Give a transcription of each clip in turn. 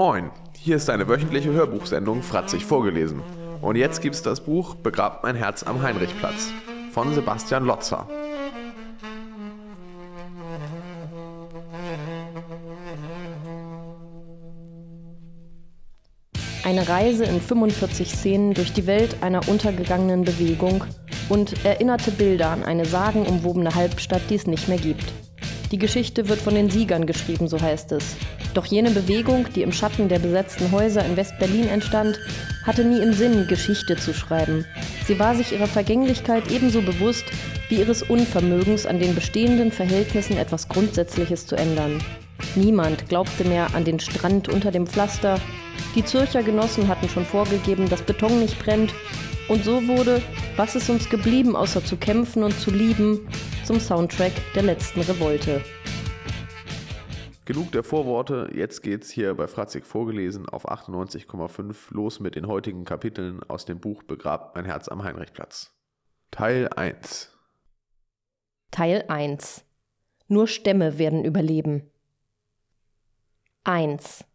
Moin, hier ist eine wöchentliche Hörbuchsendung Fratzig vorgelesen. Und jetzt gibt's das Buch Begrabt mein Herz am Heinrichplatz von Sebastian Lotzer. Eine Reise in 45 Szenen durch die Welt einer untergegangenen Bewegung und erinnerte Bilder an eine sagenumwobene Halbstadt, die es nicht mehr gibt. Die Geschichte wird von den Siegern geschrieben, so heißt es. Doch jene Bewegung, die im Schatten der besetzten Häuser in West-Berlin entstand, hatte nie im Sinn, Geschichte zu schreiben. Sie war sich ihrer Vergänglichkeit ebenso bewusst wie ihres Unvermögens, an den bestehenden Verhältnissen etwas Grundsätzliches zu ändern. Niemand glaubte mehr an den Strand unter dem Pflaster. Die Zürcher Genossen hatten schon vorgegeben, dass Beton nicht brennt. Und so wurde, was ist uns geblieben, außer zu kämpfen und zu lieben, zum Soundtrack der letzten Revolte. Genug der Vorworte, jetzt geht's hier bei Fratzig vorgelesen auf 98,5 los mit den heutigen Kapiteln aus dem Buch Begrabt mein Herz am Heinrichplatz. Teil 1 Teil 1 Nur Stämme werden überleben. 1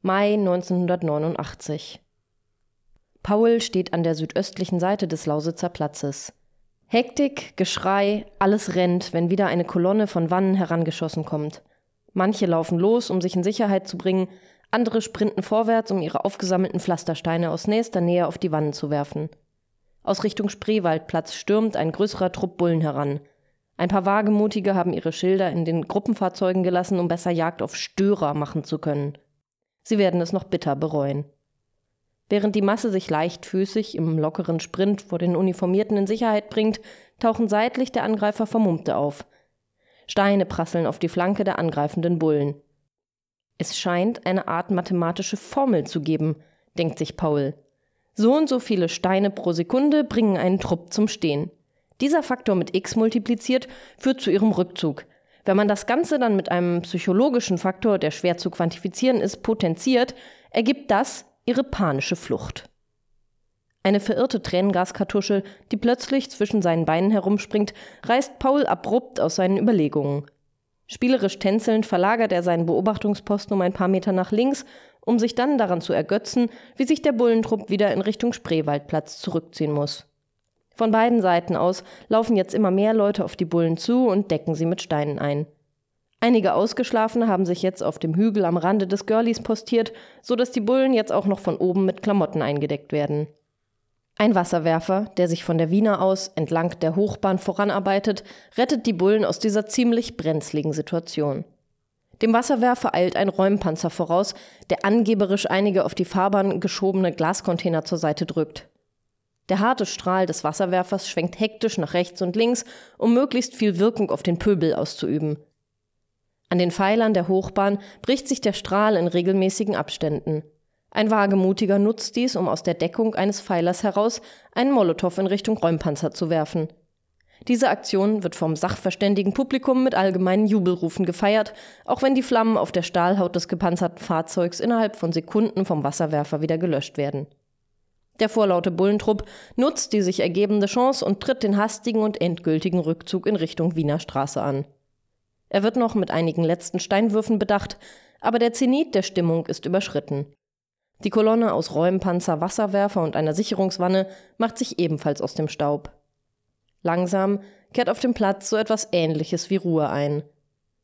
Mai 1989 Paul steht an der südöstlichen Seite des Lausitzer Platzes. Hektik, Geschrei, alles rennt, wenn wieder eine Kolonne von Wannen herangeschossen kommt. Manche laufen los, um sich in Sicherheit zu bringen, andere sprinten vorwärts, um ihre aufgesammelten Pflastersteine aus nächster Nähe auf die Wannen zu werfen. Aus Richtung Spreewaldplatz stürmt ein größerer Trupp Bullen heran. Ein paar Wagemutige haben ihre Schilder in den Gruppenfahrzeugen gelassen, um besser Jagd auf Störer machen zu können. Sie werden es noch bitter bereuen. Während die Masse sich leichtfüßig im lockeren Sprint vor den Uniformierten in Sicherheit bringt, tauchen seitlich der Angreifer Vermummte auf. Steine prasseln auf die Flanke der angreifenden Bullen. Es scheint eine Art mathematische Formel zu geben, denkt sich Paul. So und so viele Steine pro Sekunde bringen einen Trupp zum Stehen. Dieser Faktor mit x multipliziert führt zu ihrem Rückzug. Wenn man das Ganze dann mit einem psychologischen Faktor, der schwer zu quantifizieren ist, potenziert, ergibt das ihre panische Flucht. Eine verirrte Tränengaskartusche, die plötzlich zwischen seinen Beinen herumspringt, reißt Paul abrupt aus seinen Überlegungen. Spielerisch tänzelnd verlagert er seinen Beobachtungsposten um ein paar Meter nach links, um sich dann daran zu ergötzen, wie sich der Bullentrupp wieder in Richtung Spreewaldplatz zurückziehen muss. Von beiden Seiten aus laufen jetzt immer mehr Leute auf die Bullen zu und decken sie mit Steinen ein. Einige Ausgeschlafene haben sich jetzt auf dem Hügel am Rande des Girlies postiert, so dass die Bullen jetzt auch noch von oben mit Klamotten eingedeckt werden. Ein Wasserwerfer, der sich von der Wiener aus entlang der Hochbahn voranarbeitet, rettet die Bullen aus dieser ziemlich brenzligen Situation. Dem Wasserwerfer eilt ein Räumpanzer voraus, der angeberisch einige auf die Fahrbahn geschobene Glascontainer zur Seite drückt. Der harte Strahl des Wasserwerfers schwenkt hektisch nach rechts und links, um möglichst viel Wirkung auf den Pöbel auszuüben. An den Pfeilern der Hochbahn bricht sich der Strahl in regelmäßigen Abständen. Ein Wagemutiger nutzt dies, um aus der Deckung eines Pfeilers heraus einen Molotow in Richtung Räumpanzer zu werfen. Diese Aktion wird vom sachverständigen Publikum mit allgemeinen Jubelrufen gefeiert, auch wenn die Flammen auf der Stahlhaut des gepanzerten Fahrzeugs innerhalb von Sekunden vom Wasserwerfer wieder gelöscht werden. Der vorlaute Bullentrupp nutzt die sich ergebende Chance und tritt den hastigen und endgültigen Rückzug in Richtung Wiener Straße an. Er wird noch mit einigen letzten Steinwürfen bedacht, aber der Zenit der Stimmung ist überschritten. Die Kolonne aus Räumpanzer, Wasserwerfer und einer Sicherungswanne macht sich ebenfalls aus dem Staub. Langsam kehrt auf dem Platz so etwas Ähnliches wie Ruhe ein.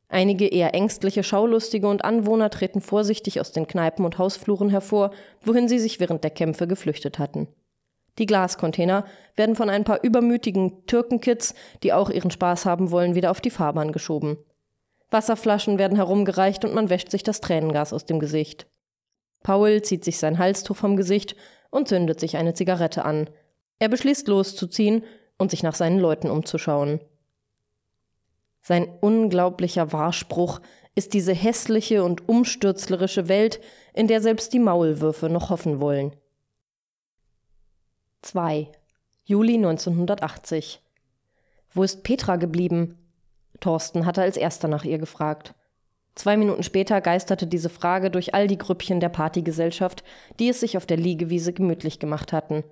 Einige eher ängstliche Schaulustige und Anwohner treten vorsichtig aus den Kneipen und Hausfluren hervor, wohin sie sich während der Kämpfe geflüchtet hatten. Die Glascontainer werden von ein paar übermütigen Türkenkids, die auch ihren Spaß haben wollen, wieder auf die Fahrbahn geschoben. Wasserflaschen werden herumgereicht und man wäscht sich das Tränengas aus dem Gesicht. Paul zieht sich sein Halstuch vom Gesicht und zündet sich eine Zigarette an. Er beschließt loszuziehen und sich nach seinen Leuten umzuschauen. Sein unglaublicher Wahrspruch ist diese hässliche und umstürzlerische Welt, in der selbst die Maulwürfe noch hoffen wollen. 2. Juli 1980 Wo ist Petra geblieben? Thorsten hatte als erster nach ihr gefragt. Zwei Minuten später geisterte diese Frage durch all die Grüppchen der Partygesellschaft, die es sich auf der Liegewiese gemütlich gemacht hatten.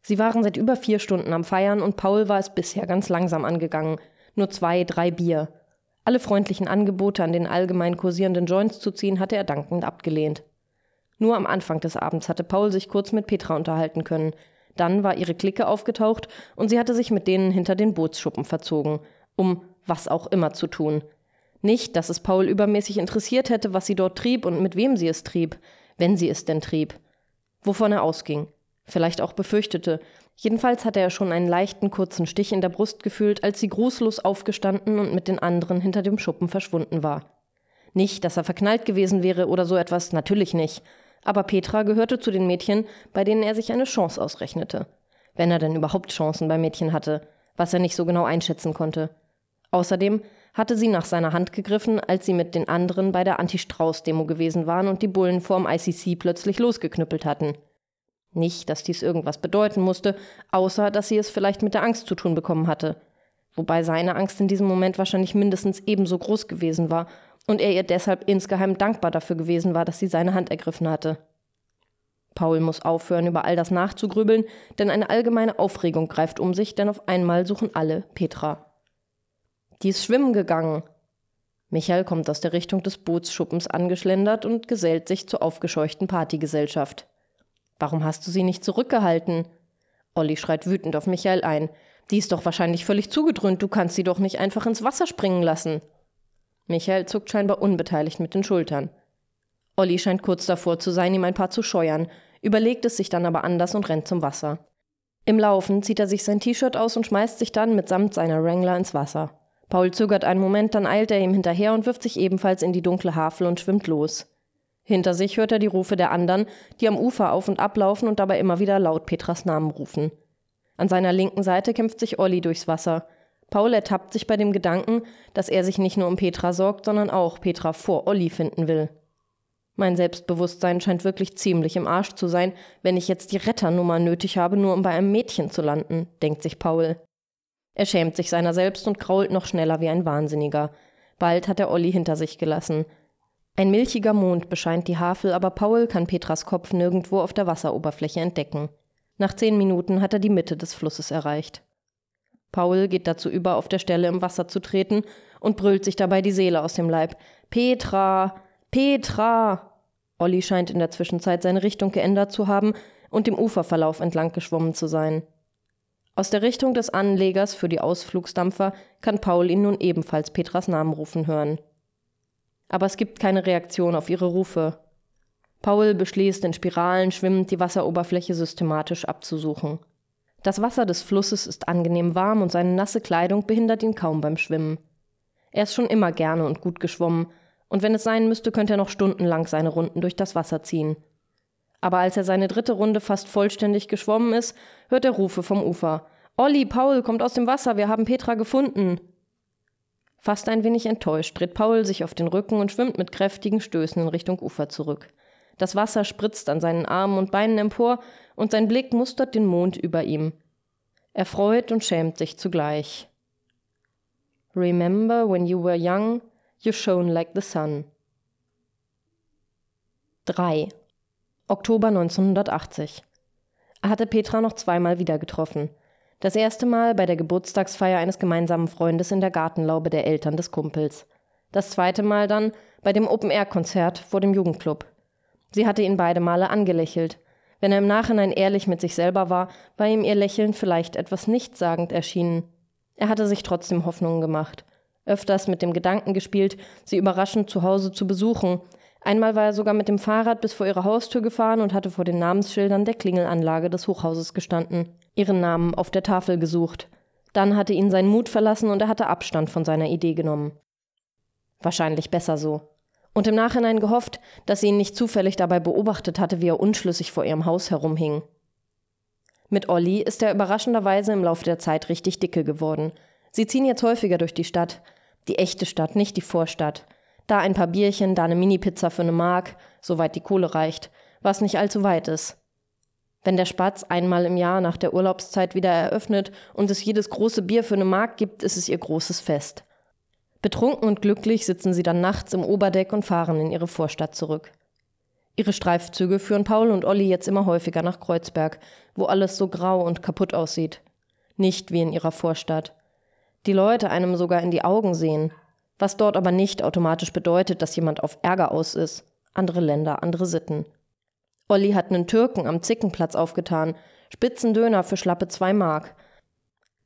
Sie waren seit über vier Stunden am Feiern und Paul war es bisher ganz langsam angegangen. Nur zwei, drei Bier. Alle freundlichen Angebote an den allgemein kursierenden Joints zu ziehen, hatte er dankend abgelehnt. Nur am Anfang des Abends hatte Paul sich kurz mit Petra unterhalten können. Dann war ihre Clique aufgetaucht und sie hatte sich mit denen hinter den Bootsschuppen verzogen, um was auch immer zu tun. Nicht, dass es Paul übermäßig interessiert hätte, was sie dort trieb und mit wem sie es trieb, wenn sie es denn trieb. Wovon er ausging. Vielleicht auch befürchtete. Jedenfalls hatte er schon einen leichten kurzen Stich in der Brust gefühlt, als sie grußlos aufgestanden und mit den anderen hinter dem Schuppen verschwunden war. Nicht, dass er verknallt gewesen wäre oder so etwas, natürlich nicht. Aber Petra gehörte zu den Mädchen, bei denen er sich eine Chance ausrechnete. Wenn er denn überhaupt Chancen bei Mädchen hatte, was er nicht so genau einschätzen konnte. Außerdem hatte sie nach seiner Hand gegriffen, als sie mit den anderen bei der Anti-Strauß-Demo gewesen waren und die Bullen vorm ICC plötzlich losgeknüppelt hatten. Nicht, dass dies irgendwas bedeuten musste, außer dass sie es vielleicht mit der Angst zu tun bekommen hatte. Wobei seine Angst in diesem Moment wahrscheinlich mindestens ebenso groß gewesen war und er ihr deshalb insgeheim dankbar dafür gewesen war, dass sie seine Hand ergriffen hatte. Paul muss aufhören, über all das nachzugrübeln, denn eine allgemeine Aufregung greift um sich, denn auf einmal suchen alle Petra. Die ist schwimmen gegangen. Michael kommt aus der Richtung des Bootsschuppens angeschlendert und gesellt sich zur aufgescheuchten Partygesellschaft. Warum hast du sie nicht zurückgehalten? Olli schreit wütend auf Michael ein. Die ist doch wahrscheinlich völlig zugedröhnt, du kannst sie doch nicht einfach ins Wasser springen lassen. Michael zuckt scheinbar unbeteiligt mit den Schultern. Olli scheint kurz davor zu sein, ihm ein paar zu scheuern, überlegt es sich dann aber anders und rennt zum Wasser. Im Laufen zieht er sich sein T-Shirt aus und schmeißt sich dann mitsamt seiner Wrangler ins Wasser. Paul zögert einen Moment, dann eilt er ihm hinterher und wirft sich ebenfalls in die dunkle Havel und schwimmt los. Hinter sich hört er die Rufe der anderen, die am Ufer auf und ablaufen und dabei immer wieder laut Petras Namen rufen. An seiner linken Seite kämpft sich Olli durchs Wasser. Paul ertappt sich bei dem Gedanken, dass er sich nicht nur um Petra sorgt, sondern auch Petra vor Olli finden will. Mein Selbstbewusstsein scheint wirklich ziemlich im Arsch zu sein, wenn ich jetzt die Retternummer nötig habe, nur um bei einem Mädchen zu landen, denkt sich Paul. Er schämt sich seiner selbst und krault noch schneller wie ein Wahnsinniger. Bald hat er Olli hinter sich gelassen. Ein milchiger Mond bescheint die Havel, aber Paul kann Petras Kopf nirgendwo auf der Wasseroberfläche entdecken. Nach zehn Minuten hat er die Mitte des Flusses erreicht. Paul geht dazu über, auf der Stelle im Wasser zu treten und brüllt sich dabei die Seele aus dem Leib. Petra! Petra! Olli scheint in der Zwischenzeit seine Richtung geändert zu haben und dem Uferverlauf entlang geschwommen zu sein. Aus der Richtung des Anlegers für die Ausflugsdampfer kann Paul ihn nun ebenfalls Petras Namen rufen hören aber es gibt keine Reaktion auf ihre Rufe. Paul beschließt, in Spiralen schwimmend die Wasseroberfläche systematisch abzusuchen. Das Wasser des Flusses ist angenehm warm und seine nasse Kleidung behindert ihn kaum beim Schwimmen. Er ist schon immer gerne und gut geschwommen, und wenn es sein müsste, könnte er noch stundenlang seine Runden durch das Wasser ziehen. Aber als er seine dritte Runde fast vollständig geschwommen ist, hört er Rufe vom Ufer. Olli, Paul, kommt aus dem Wasser, wir haben Petra gefunden. Fast ein wenig enttäuscht dreht Paul sich auf den Rücken und schwimmt mit kräftigen Stößen in Richtung Ufer zurück. Das Wasser spritzt an seinen Armen und Beinen empor und sein Blick mustert den Mond über ihm. Er freut und schämt sich zugleich. Remember when you were young, you shone like the sun. 3. Oktober 1980. Er hatte Petra noch zweimal wieder getroffen. Das erste Mal bei der Geburtstagsfeier eines gemeinsamen Freundes in der Gartenlaube der Eltern des Kumpels. Das zweite Mal dann bei dem Open-Air-Konzert vor dem Jugendclub. Sie hatte ihn beide Male angelächelt. Wenn er im Nachhinein ehrlich mit sich selber war, war ihm ihr Lächeln vielleicht etwas nichtssagend erschienen. Er hatte sich trotzdem Hoffnungen gemacht. Öfters mit dem Gedanken gespielt, sie überraschend zu Hause zu besuchen, Einmal war er sogar mit dem Fahrrad bis vor ihre Haustür gefahren und hatte vor den Namensschildern der Klingelanlage des Hochhauses gestanden, ihren Namen auf der Tafel gesucht. Dann hatte ihn sein Mut verlassen und er hatte Abstand von seiner Idee genommen. Wahrscheinlich besser so. Und im Nachhinein gehofft, dass sie ihn nicht zufällig dabei beobachtet hatte, wie er unschlüssig vor ihrem Haus herumhing. Mit Olli ist er überraschenderweise im Laufe der Zeit richtig dicke geworden. Sie ziehen jetzt häufiger durch die Stadt. Die echte Stadt, nicht die Vorstadt. Da ein paar Bierchen, da eine Mini-Pizza für eine Mark, soweit die Kohle reicht, was nicht allzu weit ist. Wenn der Spatz einmal im Jahr nach der Urlaubszeit wieder eröffnet und es jedes große Bier für eine Mark gibt, ist es ihr großes Fest. Betrunken und glücklich sitzen sie dann nachts im Oberdeck und fahren in ihre Vorstadt zurück. Ihre Streifzüge führen Paul und Olli jetzt immer häufiger nach Kreuzberg, wo alles so grau und kaputt aussieht. Nicht wie in ihrer Vorstadt. Die Leute einem sogar in die Augen sehen, was dort aber nicht automatisch bedeutet, dass jemand auf Ärger aus ist. Andere Länder, andere Sitten. Olli hat einen Türken am Zickenplatz aufgetan, Spitzendöner für schlappe zwei Mark.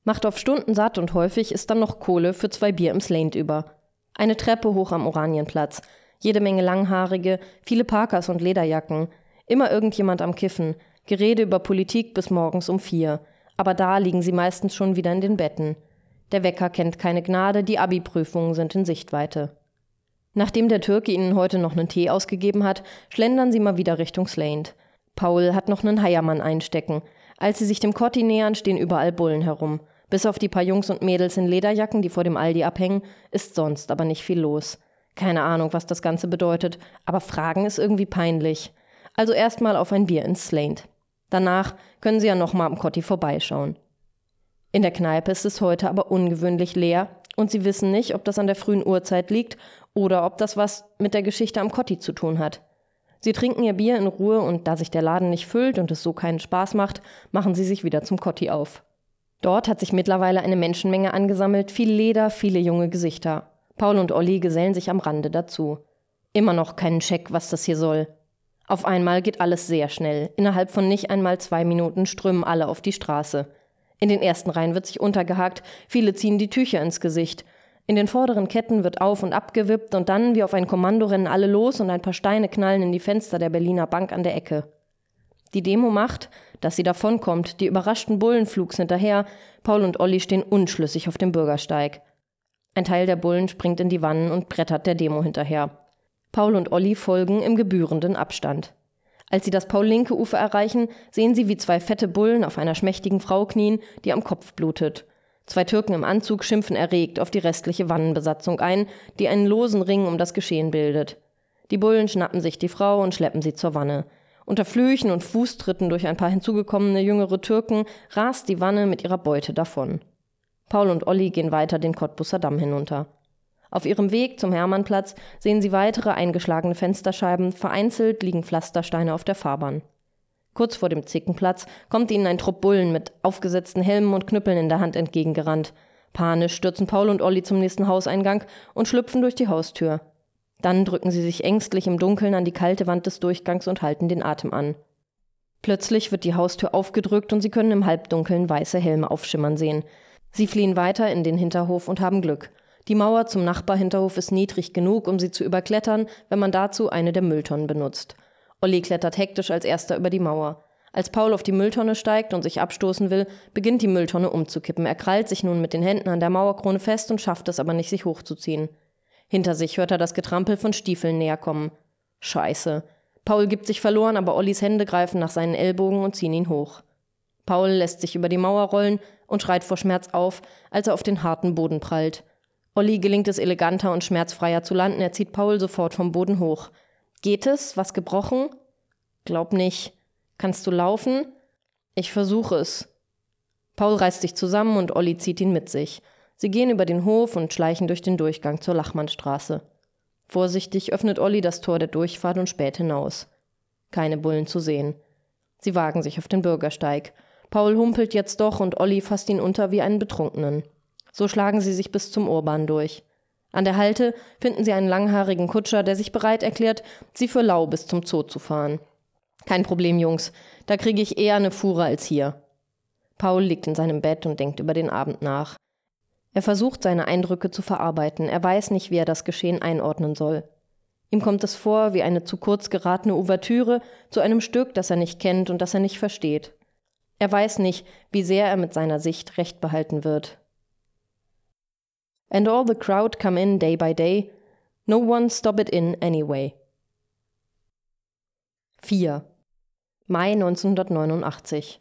Macht auf Stunden satt und häufig ist dann noch Kohle für zwei Bier im Slaint über. Eine Treppe hoch am Oranienplatz, jede Menge Langhaarige, viele Parkers und Lederjacken, immer irgendjemand am Kiffen, Gerede über Politik bis morgens um vier. Aber da liegen sie meistens schon wieder in den Betten. Der Wecker kennt keine Gnade, die Abi-Prüfungen sind in Sichtweite. Nachdem der Türke ihnen heute noch einen Tee ausgegeben hat, schlendern sie mal wieder Richtung Slaint. Paul hat noch einen Heiermann einstecken. Als sie sich dem Kotti nähern, stehen überall Bullen herum. Bis auf die paar Jungs und Mädels in Lederjacken, die vor dem Aldi abhängen, ist sonst aber nicht viel los. Keine Ahnung, was das Ganze bedeutet, aber Fragen ist irgendwie peinlich. Also erstmal auf ein Bier ins Slaint. Danach können sie ja nochmal am Kotti vorbeischauen. In der Kneipe ist es heute aber ungewöhnlich leer und sie wissen nicht, ob das an der frühen Uhrzeit liegt oder ob das was mit der Geschichte am Kotti zu tun hat. Sie trinken ihr Bier in Ruhe und da sich der Laden nicht füllt und es so keinen Spaß macht, machen sie sich wieder zum Kotti auf. Dort hat sich mittlerweile eine Menschenmenge angesammelt, viel Leder, viele junge Gesichter. Paul und Olli gesellen sich am Rande dazu. Immer noch keinen Check, was das hier soll. Auf einmal geht alles sehr schnell. Innerhalb von nicht einmal zwei Minuten strömen alle auf die Straße. In den ersten Reihen wird sich untergehakt, viele ziehen die Tücher ins Gesicht. In den vorderen Ketten wird auf und abgewippt und dann wie auf ein Kommando rennen alle los und ein paar Steine knallen in die Fenster der Berliner Bank an der Ecke. Die Demo macht, dass sie davonkommt, die überraschten Bullen flugs hinterher, Paul und Olli stehen unschlüssig auf dem Bürgersteig. Ein Teil der Bullen springt in die Wannen und brettert der Demo hinterher. Paul und Olli folgen im gebührenden Abstand. Als sie das Paul-Linke-Ufer erreichen, sehen sie, wie zwei fette Bullen auf einer schmächtigen Frau knien, die am Kopf blutet. Zwei Türken im Anzug schimpfen erregt auf die restliche Wannenbesatzung ein, die einen losen Ring um das Geschehen bildet. Die Bullen schnappen sich die Frau und schleppen sie zur Wanne. Unter Flüchen und Fußtritten durch ein paar hinzugekommene jüngere Türken rast die Wanne mit ihrer Beute davon. Paul und Olli gehen weiter den Cottbusser Damm hinunter. Auf ihrem Weg zum Hermannplatz sehen sie weitere eingeschlagene Fensterscheiben, vereinzelt liegen Pflastersteine auf der Fahrbahn. Kurz vor dem Zickenplatz kommt ihnen ein Trupp Bullen mit aufgesetzten Helmen und Knüppeln in der Hand entgegengerannt. Panisch stürzen Paul und Olli zum nächsten Hauseingang und schlüpfen durch die Haustür. Dann drücken sie sich ängstlich im Dunkeln an die kalte Wand des Durchgangs und halten den Atem an. Plötzlich wird die Haustür aufgedrückt und sie können im Halbdunkeln weiße Helme aufschimmern sehen. Sie fliehen weiter in den Hinterhof und haben Glück. Die Mauer zum Nachbarhinterhof ist niedrig genug, um sie zu überklettern, wenn man dazu eine der Mülltonnen benutzt. Olli klettert hektisch als erster über die Mauer. Als Paul auf die Mülltonne steigt und sich abstoßen will, beginnt die Mülltonne umzukippen. Er krallt sich nun mit den Händen an der Mauerkrone fest und schafft es aber nicht, sich hochzuziehen. Hinter sich hört er das Getrampel von Stiefeln näher kommen. Scheiße. Paul gibt sich verloren, aber Ollis Hände greifen nach seinen Ellbogen und ziehen ihn hoch. Paul lässt sich über die Mauer rollen und schreit vor Schmerz auf, als er auf den harten Boden prallt. Olli gelingt es eleganter und schmerzfreier zu landen. Er zieht Paul sofort vom Boden hoch. Geht es? Was gebrochen? Glaub nicht. Kannst du laufen? Ich versuche es. Paul reißt sich zusammen und Olli zieht ihn mit sich. Sie gehen über den Hof und schleichen durch den Durchgang zur Lachmannstraße. Vorsichtig öffnet Olli das Tor der Durchfahrt und späht hinaus. Keine Bullen zu sehen. Sie wagen sich auf den Bürgersteig. Paul humpelt jetzt doch und Olli fasst ihn unter wie einen Betrunkenen. So schlagen sie sich bis zum Urban durch. An der Halte finden sie einen langhaarigen Kutscher, der sich bereit erklärt, sie für lau bis zum Zoo zu fahren. Kein Problem, Jungs, da kriege ich eher eine Fuhre als hier. Paul liegt in seinem Bett und denkt über den Abend nach. Er versucht seine Eindrücke zu verarbeiten, er weiß nicht, wie er das Geschehen einordnen soll. Ihm kommt es vor wie eine zu kurz geratene Ouvertüre zu einem Stück, das er nicht kennt und das er nicht versteht. Er weiß nicht, wie sehr er mit seiner Sicht recht behalten wird and all the crowd come in day by day, no one stop it in anyway. 4. Mai 1989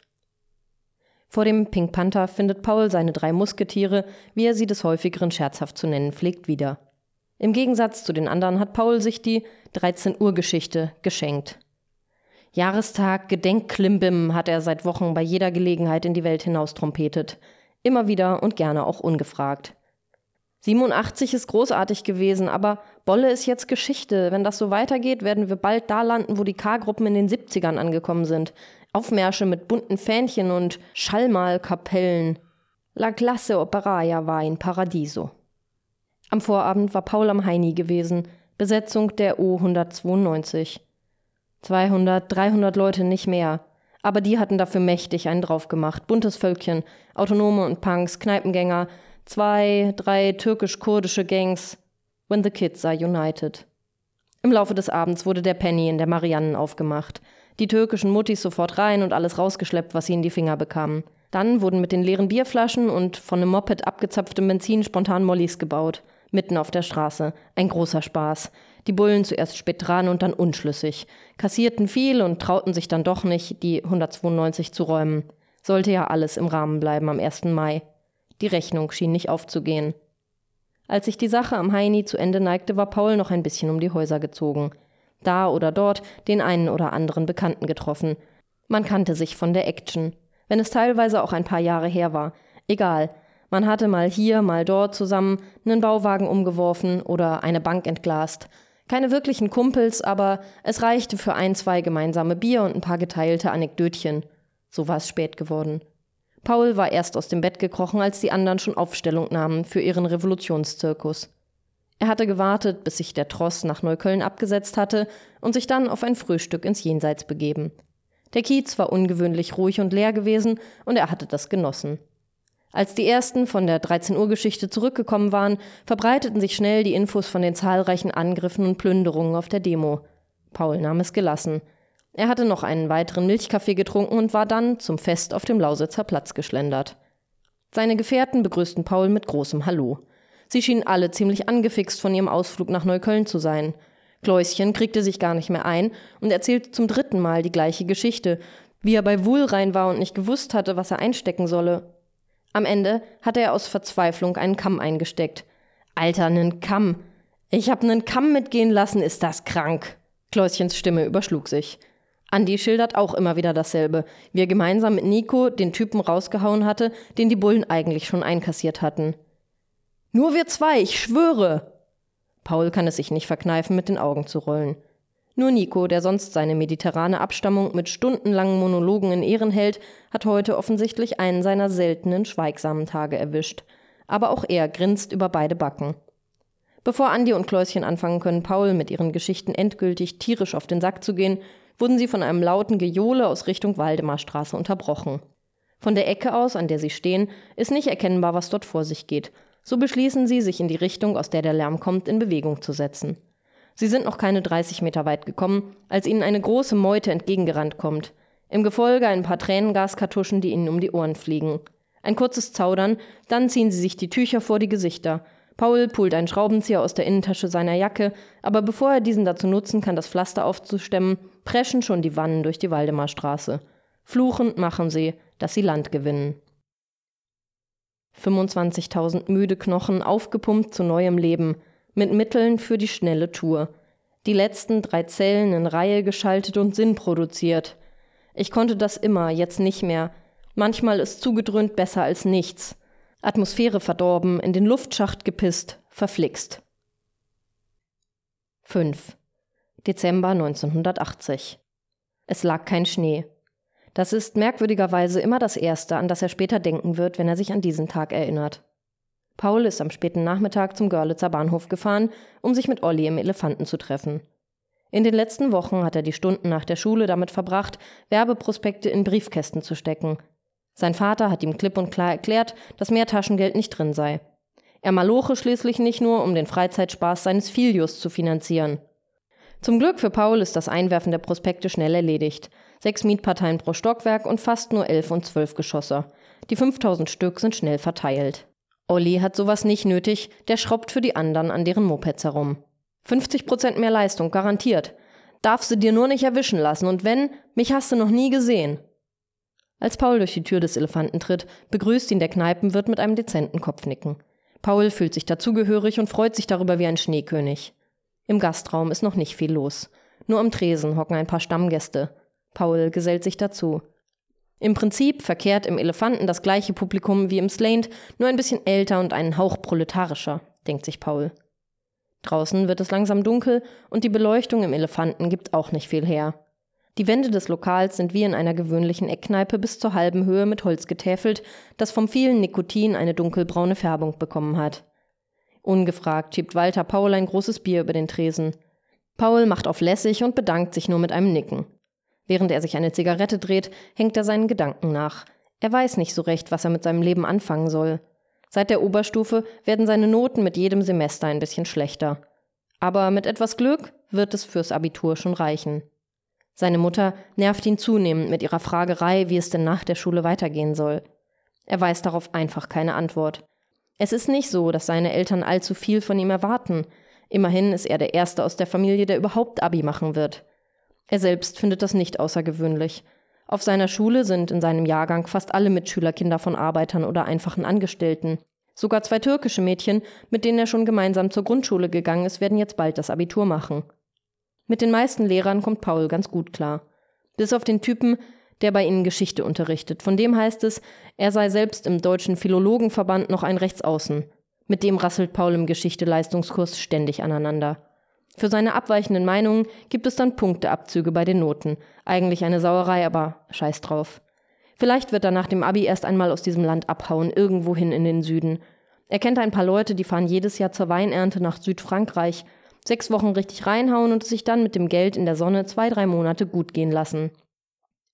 Vor dem Pink Panther findet Paul seine drei Musketiere, wie er sie des häufigeren scherzhaft zu nennen pflegt, wieder. Im Gegensatz zu den anderen hat Paul sich die 13 Uhr Geschichte geschenkt. Jahrestag Gedenkklimbim hat er seit Wochen bei jeder Gelegenheit in die Welt hinaus trompetet. Immer wieder und gerne auch ungefragt. 87 ist großartig gewesen, aber Bolle ist jetzt Geschichte. Wenn das so weitergeht, werden wir bald da landen, wo die K-Gruppen in den 70ern angekommen sind. Aufmärsche mit bunten Fähnchen und Schallmalkapellen. La classe operaia war in Paradiso. Am Vorabend war Paul am Heini gewesen, Besetzung der O 192. 200, 300 Leute, nicht mehr. Aber die hatten dafür mächtig einen draufgemacht. Buntes Völkchen, Autonome und Punks, Kneipengänger, zwei, drei türkisch-kurdische Gangs. When the kids are united. Im Laufe des Abends wurde der Penny in der Mariannen aufgemacht. Die türkischen Muttis sofort rein und alles rausgeschleppt, was sie in die Finger bekamen. Dann wurden mit den leeren Bierflaschen und von einem Moped abgezapftem Benzin spontan Mollys gebaut. Mitten auf der Straße. Ein großer Spaß. Die Bullen zuerst spät dran und dann unschlüssig. Kassierten viel und trauten sich dann doch nicht, die 192 zu räumen. Sollte ja alles im Rahmen bleiben am 1. Mai. Die Rechnung schien nicht aufzugehen. Als sich die Sache am Heini zu Ende neigte, war Paul noch ein bisschen um die Häuser gezogen. Da oder dort den einen oder anderen Bekannten getroffen. Man kannte sich von der Action. Wenn es teilweise auch ein paar Jahre her war. Egal. Man hatte mal hier, mal dort zusammen einen Bauwagen umgeworfen oder eine Bank entglast. Keine wirklichen Kumpels, aber es reichte für ein, zwei gemeinsame Bier und ein paar geteilte Anekdötchen. So war es spät geworden. Paul war erst aus dem Bett gekrochen, als die anderen schon Aufstellung nahmen für ihren Revolutionszirkus. Er hatte gewartet, bis sich der Tross nach Neukölln abgesetzt hatte und sich dann auf ein Frühstück ins Jenseits begeben. Der Kiez war ungewöhnlich ruhig und leer gewesen und er hatte das genossen. Als die ersten von der 13 Uhr Geschichte zurückgekommen waren, verbreiteten sich schnell die Infos von den zahlreichen Angriffen und Plünderungen auf der Demo. Paul nahm es gelassen. Er hatte noch einen weiteren Milchkaffee getrunken und war dann zum Fest auf dem Lausitzer Platz geschlendert. Seine Gefährten begrüßten Paul mit großem Hallo. Sie schienen alle ziemlich angefixt von ihrem Ausflug nach Neukölln zu sein. Kläuschen kriegte sich gar nicht mehr ein und erzählte zum dritten Mal die gleiche Geschichte, wie er bei Wohlrein war und nicht gewusst hatte, was er einstecken solle. Am Ende hatte er aus Verzweiflung einen Kamm eingesteckt. Alter, nen Kamm. Ich hab nen Kamm mitgehen lassen, ist das krank. Kläuschens Stimme überschlug sich. Andi schildert auch immer wieder dasselbe, wie er gemeinsam mit Nico den Typen rausgehauen hatte, den die Bullen eigentlich schon einkassiert hatten. Nur wir zwei, ich schwöre. Paul kann es sich nicht verkneifen, mit den Augen zu rollen. Nur Nico, der sonst seine mediterrane Abstammung mit stundenlangen Monologen in Ehren hält, hat heute offensichtlich einen seiner seltenen, schweigsamen Tage erwischt. Aber auch er grinst über beide Backen. Bevor Andi und Kläuschen anfangen können, Paul mit ihren Geschichten endgültig tierisch auf den Sack zu gehen, wurden sie von einem lauten Gejohle aus Richtung Waldemarstraße unterbrochen. Von der Ecke aus, an der sie stehen, ist nicht erkennbar, was dort vor sich geht. So beschließen sie, sich in die Richtung, aus der der Lärm kommt, in Bewegung zu setzen. Sie sind noch keine 30 Meter weit gekommen, als ihnen eine große Meute entgegengerannt kommt. Im Gefolge ein paar Tränengaskartuschen, die ihnen um die Ohren fliegen. Ein kurzes Zaudern, dann ziehen sie sich die Tücher vor die Gesichter. Paul pult einen Schraubenzieher aus der Innentasche seiner Jacke, aber bevor er diesen dazu nutzen kann, das Pflaster aufzustemmen, preschen schon die Wannen durch die Waldemarstraße. Fluchend machen sie, dass sie Land gewinnen. 25.000 müde Knochen aufgepumpt zu neuem Leben – mit Mitteln für die schnelle Tour. Die letzten drei Zellen in Reihe geschaltet und Sinn produziert. Ich konnte das immer, jetzt nicht mehr. Manchmal ist zugedröhnt besser als nichts. Atmosphäre verdorben, in den Luftschacht gepisst, verflixt. 5. Dezember 1980. Es lag kein Schnee. Das ist merkwürdigerweise immer das Erste, an das er später denken wird, wenn er sich an diesen Tag erinnert. Paul ist am späten Nachmittag zum Görlitzer Bahnhof gefahren, um sich mit Olli im Elefanten zu treffen. In den letzten Wochen hat er die Stunden nach der Schule damit verbracht, Werbeprospekte in Briefkästen zu stecken. Sein Vater hat ihm klipp und klar erklärt, dass mehr Taschengeld nicht drin sei. Er maloche schließlich nicht nur, um den Freizeitspaß seines Filius zu finanzieren. Zum Glück für Paul ist das Einwerfen der Prospekte schnell erledigt. Sechs Mietparteien pro Stockwerk und fast nur elf und zwölf Geschosse. Die 5000 Stück sind schnell verteilt. Olli hat sowas nicht nötig, der schraubt für die anderen an deren Mopeds herum. 50 Prozent mehr Leistung, garantiert. Darfst du dir nur nicht erwischen lassen und wenn, mich hast du noch nie gesehen. Als Paul durch die Tür des Elefanten tritt, begrüßt ihn der Kneipenwirt mit einem dezenten Kopfnicken. Paul fühlt sich dazugehörig und freut sich darüber wie ein Schneekönig. Im Gastraum ist noch nicht viel los. Nur am Tresen hocken ein paar Stammgäste. Paul gesellt sich dazu. Im Prinzip verkehrt im Elefanten das gleiche Publikum wie im Slaint, nur ein bisschen älter und einen Hauch proletarischer, denkt sich Paul. Draußen wird es langsam dunkel und die Beleuchtung im Elefanten gibt auch nicht viel her. Die Wände des Lokals sind wie in einer gewöhnlichen Eckkneipe bis zur halben Höhe mit Holz getäfelt, das vom vielen Nikotin eine dunkelbraune Färbung bekommen hat. Ungefragt schiebt Walter Paul ein großes Bier über den Tresen. Paul macht auf lässig und bedankt sich nur mit einem Nicken. Während er sich eine Zigarette dreht, hängt er seinen Gedanken nach. Er weiß nicht so recht, was er mit seinem Leben anfangen soll. Seit der Oberstufe werden seine Noten mit jedem Semester ein bisschen schlechter. Aber mit etwas Glück wird es fürs Abitur schon reichen. Seine Mutter nervt ihn zunehmend mit ihrer Fragerei, wie es denn nach der Schule weitergehen soll. Er weiß darauf einfach keine Antwort. Es ist nicht so, dass seine Eltern allzu viel von ihm erwarten. Immerhin ist er der Erste aus der Familie, der überhaupt Abi machen wird. Er selbst findet das nicht außergewöhnlich. Auf seiner Schule sind in seinem Jahrgang fast alle Mitschüler Kinder von Arbeitern oder einfachen Angestellten. Sogar zwei türkische Mädchen, mit denen er schon gemeinsam zur Grundschule gegangen ist, werden jetzt bald das Abitur machen. Mit den meisten Lehrern kommt Paul ganz gut klar. Bis auf den Typen, der bei ihnen Geschichte unterrichtet. Von dem heißt es, er sei selbst im Deutschen Philologenverband noch ein Rechtsaußen. Mit dem rasselt Paul im Geschichte-Leistungskurs ständig aneinander. Für seine abweichenden Meinungen gibt es dann Punkteabzüge bei den Noten. Eigentlich eine Sauerei, aber scheiß drauf. Vielleicht wird er nach dem Abi erst einmal aus diesem Land abhauen, irgendwohin in den Süden. Er kennt ein paar Leute, die fahren jedes Jahr zur Weinernte nach Südfrankreich, sechs Wochen richtig reinhauen und sich dann mit dem Geld in der Sonne zwei, drei Monate gut gehen lassen.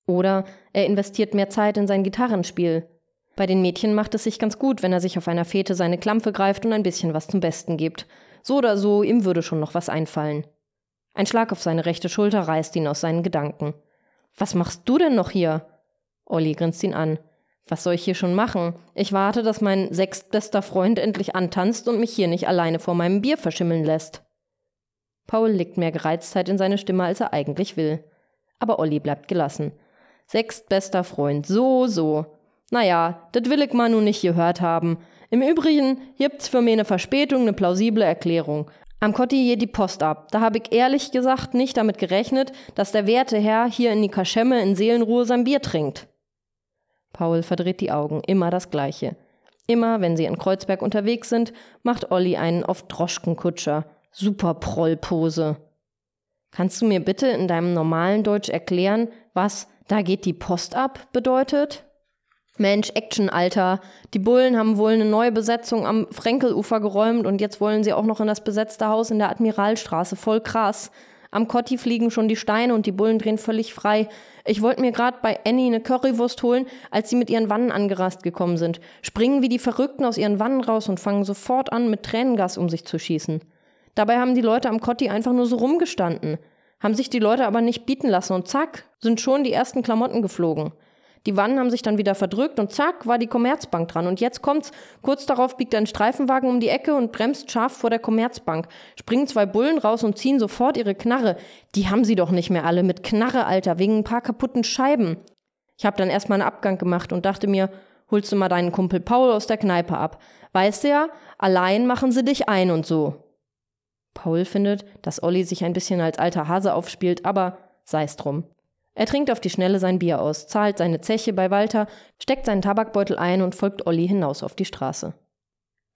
Oder er investiert mehr Zeit in sein Gitarrenspiel. Bei den Mädchen macht es sich ganz gut, wenn er sich auf einer Fete seine Klampfe greift und ein bisschen was zum Besten gibt. So oder so, ihm würde schon noch was einfallen. Ein Schlag auf seine rechte Schulter reißt ihn aus seinen Gedanken. Was machst du denn noch hier? Olli grinst ihn an. Was soll ich hier schon machen? Ich warte, dass mein sechstbester Freund endlich antanzt und mich hier nicht alleine vor meinem Bier verschimmeln lässt. Paul legt mehr Gereiztheit in seine Stimme, als er eigentlich will. Aber Olli bleibt gelassen. Sechstbester Freund, so, so. Naja, das will ich mal nun nicht gehört haben. Im Übrigen gibt's für mich eine Verspätung eine plausible Erklärung. Am Kotti die Post ab. Da habe ich ehrlich gesagt nicht damit gerechnet, dass der werte Herr hier in die Kaschemme in Seelenruhe sein Bier trinkt. Paul verdreht die Augen, immer das Gleiche. Immer, wenn sie in Kreuzberg unterwegs sind, macht Olli einen auf Droschkenkutscher. Super Prollpose. Kannst du mir bitte in deinem normalen Deutsch erklären, was da geht die Post ab bedeutet? Mensch, Action, Alter. Die Bullen haben wohl eine neue Besetzung am Frenkelufer geräumt und jetzt wollen sie auch noch in das besetzte Haus in der Admiralstraße. Voll krass. Am Kotti fliegen schon die Steine und die Bullen drehen völlig frei. Ich wollte mir gerade bei Annie eine Currywurst holen, als sie mit ihren Wannen angerast gekommen sind. Springen wie die Verrückten aus ihren Wannen raus und fangen sofort an, mit Tränengas um sich zu schießen. Dabei haben die Leute am Kotti einfach nur so rumgestanden. Haben sich die Leute aber nicht bieten lassen und zack, sind schon die ersten Klamotten geflogen. Die Wannen haben sich dann wieder verdrückt und zack, war die Commerzbank dran. Und jetzt kommt's. Kurz darauf biegt ein Streifenwagen um die Ecke und bremst scharf vor der Commerzbank. Springen zwei Bullen raus und ziehen sofort ihre Knarre. Die haben sie doch nicht mehr alle mit Knarre, Alter, wegen ein paar kaputten Scheiben. Ich hab dann erstmal einen Abgang gemacht und dachte mir, holst du mal deinen Kumpel Paul aus der Kneipe ab. Weißt du ja, allein machen sie dich ein und so. Paul findet, dass Olli sich ein bisschen als alter Hase aufspielt, aber sei's drum. Er trinkt auf die Schnelle sein Bier aus, zahlt seine Zeche bei Walter, steckt seinen Tabakbeutel ein und folgt Olli hinaus auf die Straße.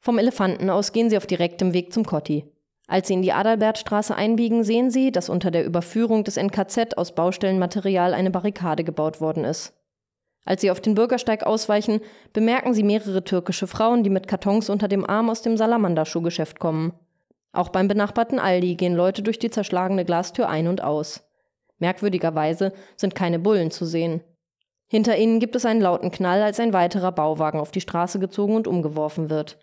Vom Elefanten aus gehen sie auf direktem Weg zum Kotti. Als sie in die Adalbertstraße einbiegen, sehen sie, dass unter der Überführung des NKZ aus Baustellenmaterial eine Barrikade gebaut worden ist. Als sie auf den Bürgersteig ausweichen, bemerken sie mehrere türkische Frauen, die mit Kartons unter dem Arm aus dem Salamander-Schuhgeschäft kommen. Auch beim benachbarten Aldi gehen Leute durch die zerschlagene Glastür ein und aus. Merkwürdigerweise sind keine Bullen zu sehen. Hinter ihnen gibt es einen lauten Knall, als ein weiterer Bauwagen auf die Straße gezogen und umgeworfen wird.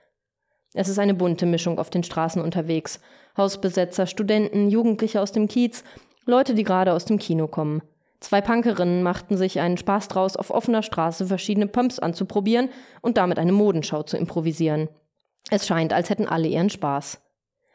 Es ist eine bunte Mischung auf den Straßen unterwegs. Hausbesetzer, Studenten, Jugendliche aus dem Kiez, Leute, die gerade aus dem Kino kommen. Zwei Punkerinnen machten sich einen Spaß draus, auf offener Straße verschiedene Pumps anzuprobieren und damit eine Modenschau zu improvisieren. Es scheint, als hätten alle ihren Spaß.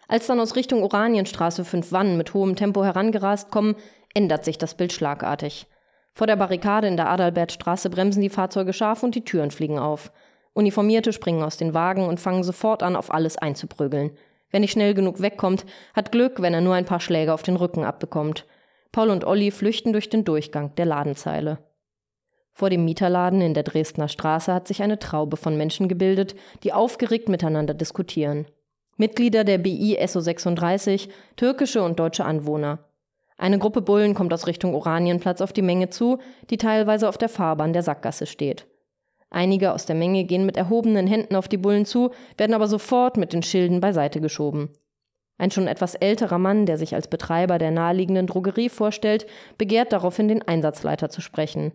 Als dann aus Richtung Oranienstraße fünf Wannen mit hohem Tempo herangerast kommen, ändert sich das Bild schlagartig. Vor der Barrikade in der Adalbertstraße bremsen die Fahrzeuge scharf und die Türen fliegen auf. Uniformierte springen aus den Wagen und fangen sofort an, auf alles einzuprügeln. Wer nicht schnell genug wegkommt, hat Glück, wenn er nur ein paar Schläge auf den Rücken abbekommt. Paul und Olli flüchten durch den Durchgang der Ladenzeile. Vor dem Mieterladen in der Dresdner Straße hat sich eine Traube von Menschen gebildet, die aufgeregt miteinander diskutieren. Mitglieder der BI SO 36, türkische und deutsche Anwohner. Eine Gruppe Bullen kommt aus Richtung Oranienplatz auf die Menge zu, die teilweise auf der Fahrbahn der Sackgasse steht. Einige aus der Menge gehen mit erhobenen Händen auf die Bullen zu, werden aber sofort mit den Schilden beiseite geschoben. Ein schon etwas älterer Mann, der sich als Betreiber der naheliegenden Drogerie vorstellt, begehrt daraufhin den Einsatzleiter zu sprechen.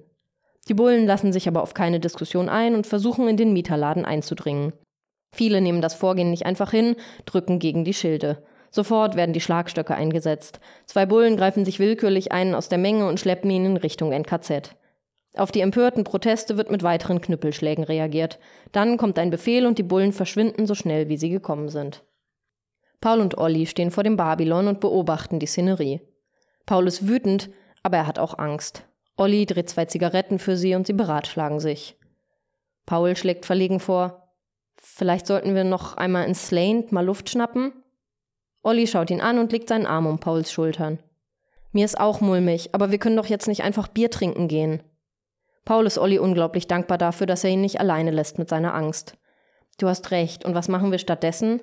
Die Bullen lassen sich aber auf keine Diskussion ein und versuchen in den Mieterladen einzudringen. Viele nehmen das Vorgehen nicht einfach hin, drücken gegen die Schilde. Sofort werden die Schlagstöcke eingesetzt. Zwei Bullen greifen sich willkürlich einen aus der Menge und schleppen ihn in Richtung NKZ. Auf die empörten Proteste wird mit weiteren Knüppelschlägen reagiert. Dann kommt ein Befehl und die Bullen verschwinden so schnell, wie sie gekommen sind. Paul und Olli stehen vor dem Babylon und beobachten die Szenerie. Paul ist wütend, aber er hat auch Angst. Olli dreht zwei Zigaretten für sie und sie beratschlagen sich. Paul schlägt verlegen vor, vielleicht sollten wir noch einmal ins Slaint mal Luft schnappen? Olli schaut ihn an und legt seinen Arm um Pauls Schultern. Mir ist auch mulmig, aber wir können doch jetzt nicht einfach Bier trinken gehen. Paul ist Olli unglaublich dankbar dafür, dass er ihn nicht alleine lässt mit seiner Angst. Du hast recht, und was machen wir stattdessen?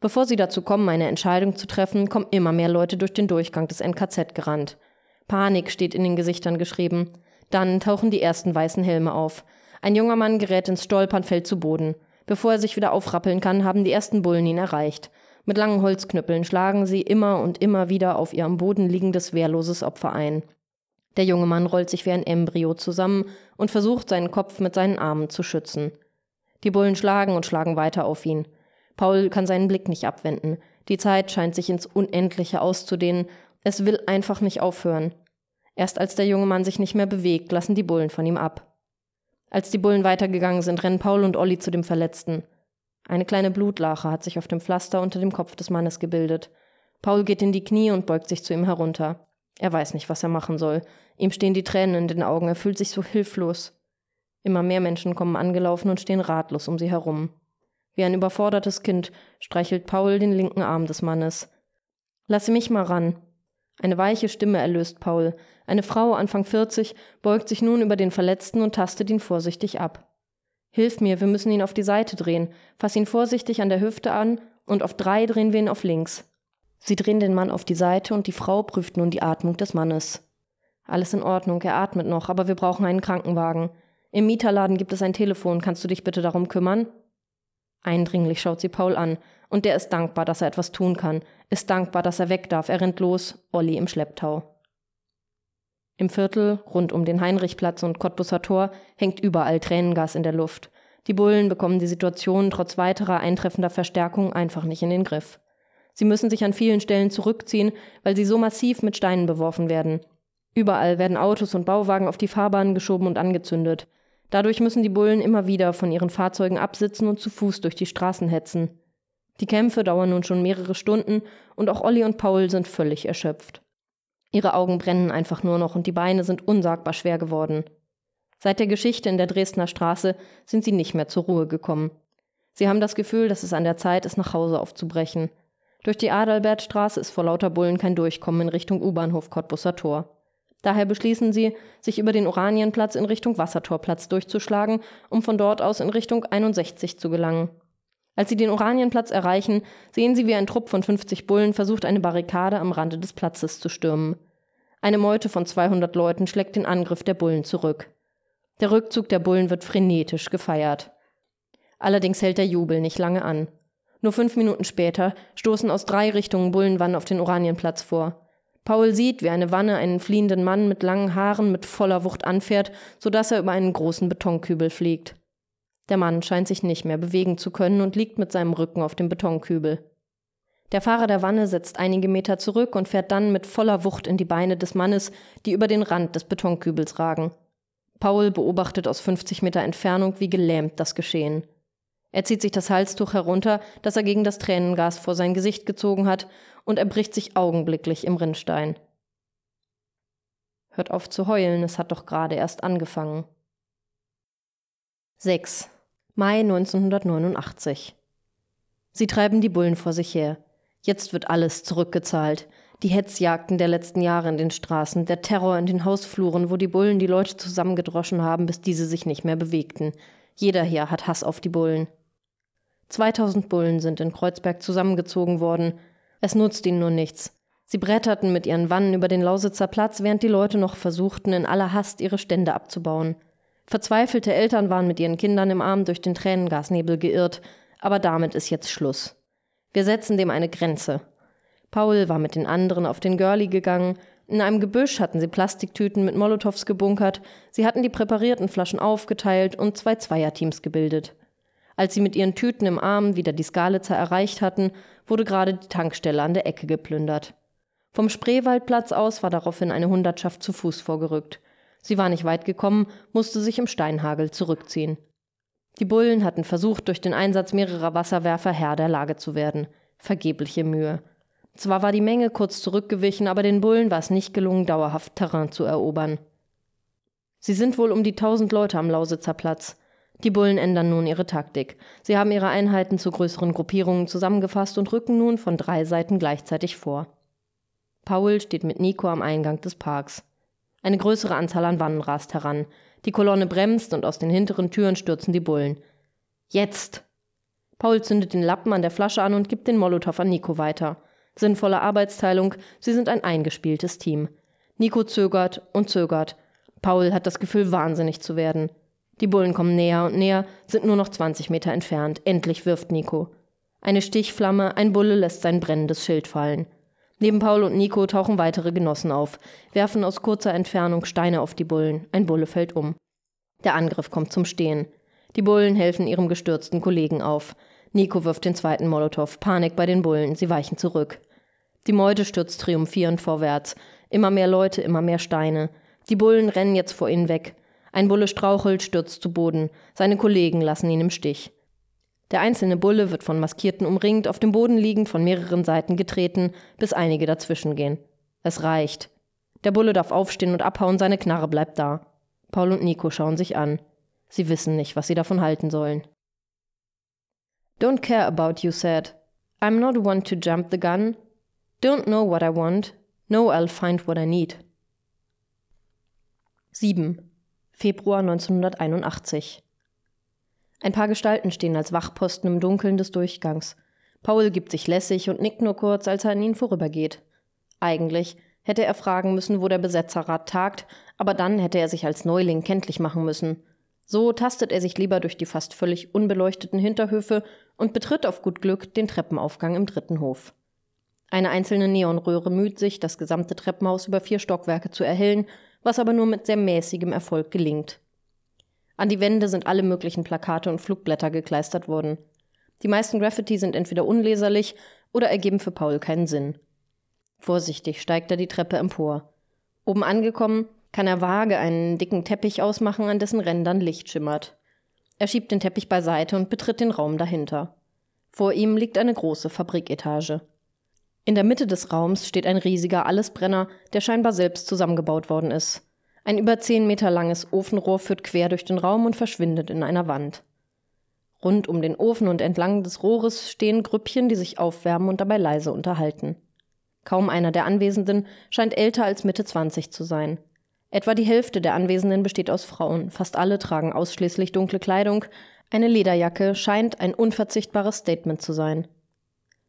Bevor sie dazu kommen, eine Entscheidung zu treffen, kommen immer mehr Leute durch den Durchgang des NKZ gerannt. Panik steht in den Gesichtern geschrieben. Dann tauchen die ersten weißen Helme auf. Ein junger Mann gerät ins Stolpern, fällt zu Boden. Bevor er sich wieder aufrappeln kann, haben die ersten Bullen ihn erreicht. Mit langen Holzknüppeln schlagen sie immer und immer wieder auf ihr am Boden liegendes wehrloses Opfer ein. Der junge Mann rollt sich wie ein Embryo zusammen und versucht, seinen Kopf mit seinen Armen zu schützen. Die Bullen schlagen und schlagen weiter auf ihn. Paul kann seinen Blick nicht abwenden. Die Zeit scheint sich ins Unendliche auszudehnen. Es will einfach nicht aufhören. Erst als der junge Mann sich nicht mehr bewegt, lassen die Bullen von ihm ab. Als die Bullen weitergegangen sind, rennen Paul und Olli zu dem Verletzten. Eine kleine Blutlache hat sich auf dem Pflaster unter dem Kopf des Mannes gebildet. Paul geht in die Knie und beugt sich zu ihm herunter. Er weiß nicht, was er machen soll. Ihm stehen die Tränen in den Augen, er fühlt sich so hilflos. Immer mehr Menschen kommen angelaufen und stehen ratlos um sie herum. Wie ein überfordertes Kind streichelt Paul den linken Arm des Mannes. Lasse mich mal ran. Eine weiche Stimme erlöst Paul. Eine Frau, Anfang 40, beugt sich nun über den Verletzten und tastet ihn vorsichtig ab. Hilf mir, wir müssen ihn auf die Seite drehen. Fass ihn vorsichtig an der Hüfte an und auf drei drehen wir ihn auf links. Sie drehen den Mann auf die Seite und die Frau prüft nun die Atmung des Mannes. Alles in Ordnung, er atmet noch, aber wir brauchen einen Krankenwagen. Im Mieterladen gibt es ein Telefon, kannst du dich bitte darum kümmern? Eindringlich schaut sie Paul an, und der ist dankbar, dass er etwas tun kann, ist dankbar, dass er weg darf, er rennt los, Olli im Schlepptau. Im Viertel, rund um den Heinrichplatz und Cottbusser Tor, hängt überall Tränengas in der Luft. Die Bullen bekommen die Situation trotz weiterer eintreffender Verstärkung einfach nicht in den Griff. Sie müssen sich an vielen Stellen zurückziehen, weil sie so massiv mit Steinen beworfen werden. Überall werden Autos und Bauwagen auf die Fahrbahnen geschoben und angezündet. Dadurch müssen die Bullen immer wieder von ihren Fahrzeugen absitzen und zu Fuß durch die Straßen hetzen. Die Kämpfe dauern nun schon mehrere Stunden und auch Olli und Paul sind völlig erschöpft. Ihre Augen brennen einfach nur noch und die Beine sind unsagbar schwer geworden. Seit der Geschichte in der Dresdner Straße sind sie nicht mehr zur Ruhe gekommen. Sie haben das Gefühl, dass es an der Zeit ist, nach Hause aufzubrechen. Durch die Adalbertstraße ist vor lauter Bullen kein Durchkommen in Richtung U-Bahnhof Cottbusser Tor. Daher beschließen sie, sich über den Oranienplatz in Richtung Wassertorplatz durchzuschlagen, um von dort aus in Richtung 61 zu gelangen. Als sie den Oranienplatz erreichen, sehen sie, wie ein Trupp von 50 Bullen versucht, eine Barrikade am Rande des Platzes zu stürmen. Eine Meute von 200 Leuten schlägt den Angriff der Bullen zurück. Der Rückzug der Bullen wird frenetisch gefeiert. Allerdings hält der Jubel nicht lange an. Nur fünf Minuten später stoßen aus drei Richtungen Bullenwannen auf den Oranienplatz vor. Paul sieht, wie eine Wanne einen fliehenden Mann mit langen Haaren mit voller Wucht anfährt, so dass er über einen großen Betonkübel fliegt. Der Mann scheint sich nicht mehr bewegen zu können und liegt mit seinem Rücken auf dem Betonkübel. Der Fahrer der Wanne setzt einige Meter zurück und fährt dann mit voller Wucht in die Beine des Mannes, die über den Rand des Betonkübels ragen. Paul beobachtet aus 50 Meter Entfernung, wie gelähmt das Geschehen. Er zieht sich das Halstuch herunter, das er gegen das Tränengas vor sein Gesicht gezogen hat, und erbricht sich augenblicklich im Rinnstein. Hört auf zu heulen, es hat doch gerade erst angefangen. 6. Mai 1989. Sie treiben die Bullen vor sich her. Jetzt wird alles zurückgezahlt. Die Hetzjagden der letzten Jahre in den Straßen, der Terror in den Hausfluren, wo die Bullen die Leute zusammengedroschen haben, bis diese sich nicht mehr bewegten. Jeder hier hat Hass auf die Bullen. 2000 Bullen sind in Kreuzberg zusammengezogen worden. Es nutzt ihnen nur nichts. Sie bretterten mit ihren Wannen über den Lausitzer Platz, während die Leute noch versuchten, in aller Hast ihre Stände abzubauen. Verzweifelte Eltern waren mit ihren Kindern im Arm durch den Tränengasnebel geirrt, aber damit ist jetzt Schluss. Wir setzen dem eine Grenze. Paul war mit den anderen auf den Girlie gegangen. In einem Gebüsch hatten sie Plastiktüten mit Molotows gebunkert. Sie hatten die präparierten Flaschen aufgeteilt und zwei Zweierteams gebildet. Als sie mit ihren Tüten im Arm wieder die Skalitzer erreicht hatten, wurde gerade die Tankstelle an der Ecke geplündert. Vom Spreewaldplatz aus war daraufhin eine Hundertschaft zu Fuß vorgerückt. Sie war nicht weit gekommen, musste sich im Steinhagel zurückziehen. Die Bullen hatten versucht, durch den Einsatz mehrerer Wasserwerfer Herr der Lage zu werden. Vergebliche Mühe. Zwar war die Menge kurz zurückgewichen, aber den Bullen war es nicht gelungen, dauerhaft Terrain zu erobern. Sie sind wohl um die tausend Leute am Lausitzer Platz. Die Bullen ändern nun ihre Taktik. Sie haben ihre Einheiten zu größeren Gruppierungen zusammengefasst und rücken nun von drei Seiten gleichzeitig vor. Paul steht mit Nico am Eingang des Parks. Eine größere Anzahl an Wannen rast heran. Die Kolonne bremst und aus den hinteren Türen stürzen die Bullen. Jetzt! Paul zündet den Lappen an der Flasche an und gibt den Molotow an Nico weiter. Sinnvolle Arbeitsteilung, sie sind ein eingespieltes Team. Nico zögert und zögert. Paul hat das Gefühl, wahnsinnig zu werden. Die Bullen kommen näher und näher, sind nur noch 20 Meter entfernt. Endlich wirft Nico. Eine Stichflamme, ein Bulle lässt sein brennendes Schild fallen. Neben Paul und Nico tauchen weitere Genossen auf, werfen aus kurzer Entfernung Steine auf die Bullen. Ein Bulle fällt um. Der Angriff kommt zum Stehen. Die Bullen helfen ihrem gestürzten Kollegen auf. Nico wirft den zweiten Molotow. Panik bei den Bullen. Sie weichen zurück. Die Meute stürzt triumphierend vorwärts. Immer mehr Leute, immer mehr Steine. Die Bullen rennen jetzt vor ihnen weg. Ein Bulle strauchelt, stürzt zu Boden. Seine Kollegen lassen ihn im Stich. Der einzelne Bulle wird von Maskierten umringt, auf dem Boden liegend von mehreren Seiten getreten, bis einige dazwischen gehen. Es reicht. Der Bulle darf aufstehen und abhauen, seine Knarre bleibt da. Paul und Nico schauen sich an. Sie wissen nicht, was sie davon halten sollen. Don't care about you said. I'm not one to jump the gun. Don't know what I want. No, I'll find what I need. 7. Februar 1981. Ein paar Gestalten stehen als Wachposten im Dunkeln des Durchgangs. Paul gibt sich lässig und nickt nur kurz, als er an ihnen vorübergeht. Eigentlich hätte er fragen müssen, wo der Besetzerrat tagt, aber dann hätte er sich als Neuling kenntlich machen müssen. So tastet er sich lieber durch die fast völlig unbeleuchteten Hinterhöfe und betritt auf gut Glück den Treppenaufgang im dritten Hof. Eine einzelne Neonröhre müht sich, das gesamte Treppenhaus über vier Stockwerke zu erhellen was aber nur mit sehr mäßigem Erfolg gelingt. An die Wände sind alle möglichen Plakate und Flugblätter gekleistert worden. Die meisten Graffiti sind entweder unleserlich oder ergeben für Paul keinen Sinn. Vorsichtig steigt er die Treppe empor. Oben angekommen, kann er vage einen dicken Teppich ausmachen, an dessen Rändern Licht schimmert. Er schiebt den Teppich beiseite und betritt den Raum dahinter. Vor ihm liegt eine große Fabriketage. In der Mitte des Raums steht ein riesiger Allesbrenner, der scheinbar selbst zusammengebaut worden ist. Ein über zehn Meter langes Ofenrohr führt quer durch den Raum und verschwindet in einer Wand. Rund um den Ofen und entlang des Rohres stehen Grüppchen, die sich aufwärmen und dabei leise unterhalten. Kaum einer der Anwesenden scheint älter als Mitte 20 zu sein. Etwa die Hälfte der Anwesenden besteht aus Frauen, fast alle tragen ausschließlich dunkle Kleidung, eine Lederjacke scheint ein unverzichtbares Statement zu sein.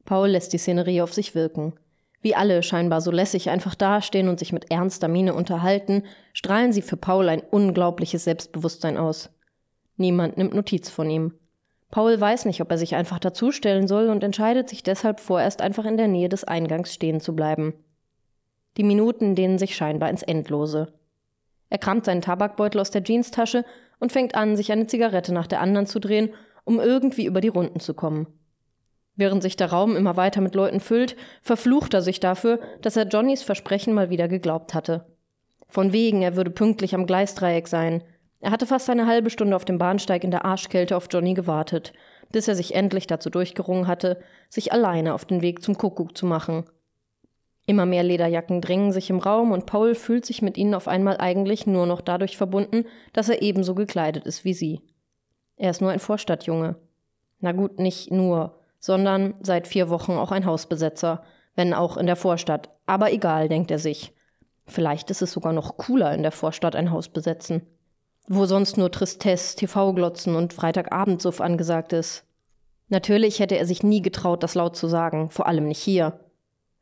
Paul lässt die Szenerie auf sich wirken. Wie alle scheinbar so lässig einfach dastehen und sich mit ernster Miene unterhalten, strahlen sie für Paul ein unglaubliches Selbstbewusstsein aus. Niemand nimmt Notiz von ihm. Paul weiß nicht, ob er sich einfach dazustellen soll und entscheidet sich deshalb vorerst einfach in der Nähe des Eingangs stehen zu bleiben. Die Minuten dehnen sich scheinbar ins Endlose. Er kramt seinen Tabakbeutel aus der Jeanstasche und fängt an, sich eine Zigarette nach der anderen zu drehen, um irgendwie über die Runden zu kommen. Während sich der Raum immer weiter mit Leuten füllt, verflucht er sich dafür, dass er Johnnys Versprechen mal wieder geglaubt hatte. Von wegen, er würde pünktlich am Gleisdreieck sein. Er hatte fast eine halbe Stunde auf dem Bahnsteig in der Arschkälte auf Johnny gewartet, bis er sich endlich dazu durchgerungen hatte, sich alleine auf den Weg zum Kuckuck zu machen. Immer mehr Lederjacken drängen sich im Raum und Paul fühlt sich mit ihnen auf einmal eigentlich nur noch dadurch verbunden, dass er ebenso gekleidet ist wie sie. Er ist nur ein Vorstadtjunge. Na gut, nicht nur sondern seit vier Wochen auch ein Hausbesetzer, wenn auch in der Vorstadt. Aber egal, denkt er sich. Vielleicht ist es sogar noch cooler, in der Vorstadt ein Haus besetzen. Wo sonst nur Tristesse, TV-Glotzen und Freitagabendsuff angesagt ist. Natürlich hätte er sich nie getraut, das laut zu sagen, vor allem nicht hier.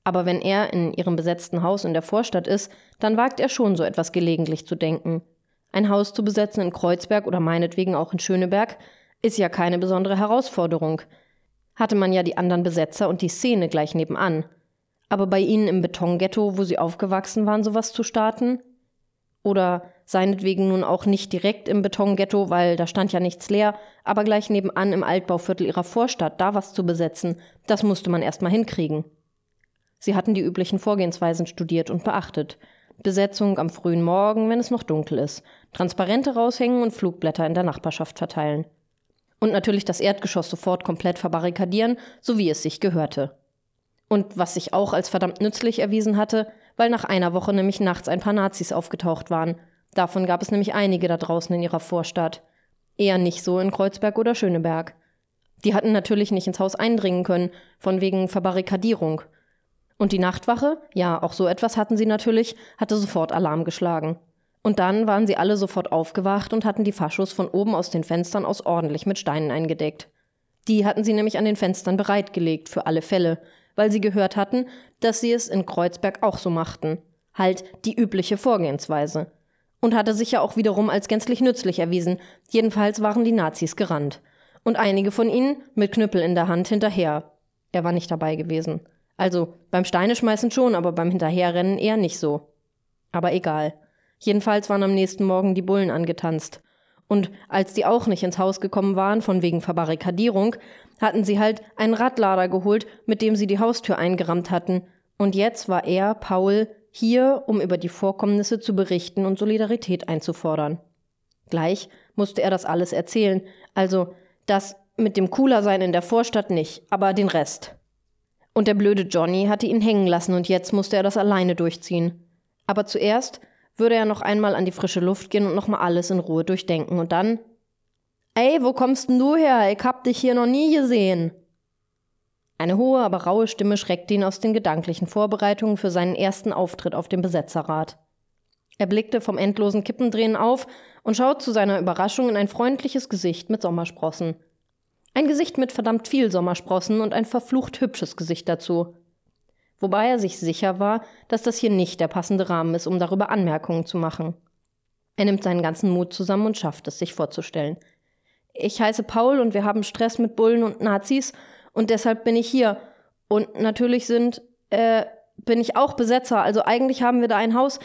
Aber wenn er in ihrem besetzten Haus in der Vorstadt ist, dann wagt er schon so etwas gelegentlich zu denken. Ein Haus zu besetzen in Kreuzberg oder meinetwegen auch in Schöneberg ist ja keine besondere Herausforderung. Hatte man ja die anderen Besetzer und die Szene gleich nebenan. Aber bei ihnen im Betonghetto, wo sie aufgewachsen waren, sowas zu starten? Oder seinetwegen nun auch nicht direkt im Betonghetto, weil da stand ja nichts leer, aber gleich nebenan im Altbauviertel ihrer Vorstadt, da was zu besetzen, das musste man erstmal hinkriegen. Sie hatten die üblichen Vorgehensweisen studiert und beachtet. Besetzung am frühen Morgen, wenn es noch dunkel ist, Transparente raushängen und Flugblätter in der Nachbarschaft verteilen. Und natürlich das Erdgeschoss sofort komplett verbarrikadieren, so wie es sich gehörte. Und was sich auch als verdammt nützlich erwiesen hatte, weil nach einer Woche nämlich nachts ein paar Nazis aufgetaucht waren. Davon gab es nämlich einige da draußen in ihrer Vorstadt. Eher nicht so in Kreuzberg oder Schöneberg. Die hatten natürlich nicht ins Haus eindringen können, von wegen Verbarrikadierung. Und die Nachtwache, ja, auch so etwas hatten sie natürlich, hatte sofort Alarm geschlagen. Und dann waren sie alle sofort aufgewacht und hatten die Faschos von oben aus den Fenstern aus ordentlich mit Steinen eingedeckt. Die hatten sie nämlich an den Fenstern bereitgelegt, für alle Fälle, weil sie gehört hatten, dass sie es in Kreuzberg auch so machten. Halt die übliche Vorgehensweise. Und hatte sich ja auch wiederum als gänzlich nützlich erwiesen. Jedenfalls waren die Nazis gerannt. Und einige von ihnen mit Knüppel in der Hand hinterher. Er war nicht dabei gewesen. Also beim Steineschmeißen schon, aber beim Hinterherrennen eher nicht so. Aber egal. Jedenfalls waren am nächsten Morgen die Bullen angetanzt. Und als die auch nicht ins Haus gekommen waren, von wegen Verbarrikadierung, hatten sie halt einen Radlader geholt, mit dem sie die Haustür eingerammt hatten. Und jetzt war er, Paul, hier, um über die Vorkommnisse zu berichten und Solidarität einzufordern. Gleich musste er das alles erzählen, also das mit dem Coolersein in der Vorstadt nicht, aber den Rest. Und der blöde Johnny hatte ihn hängen lassen und jetzt musste er das alleine durchziehen. Aber zuerst würde er noch einmal an die frische Luft gehen und nochmal alles in Ruhe durchdenken und dann. Ey, wo kommst denn du her? Ich hab dich hier noch nie gesehen. Eine hohe, aber raue Stimme schreckte ihn aus den gedanklichen Vorbereitungen für seinen ersten Auftritt auf dem Besetzerrat. Er blickte vom endlosen Kippendrehen auf und schaut zu seiner Überraschung in ein freundliches Gesicht mit Sommersprossen. Ein Gesicht mit verdammt viel Sommersprossen und ein verflucht hübsches Gesicht dazu. Wobei er sich sicher war, dass das hier nicht der passende Rahmen ist, um darüber Anmerkungen zu machen. Er nimmt seinen ganzen Mut zusammen und schafft es, sich vorzustellen. Ich heiße Paul und wir haben Stress mit Bullen und Nazis und deshalb bin ich hier. Und natürlich sind, äh, bin ich auch Besetzer, also eigentlich haben wir da ein Haus,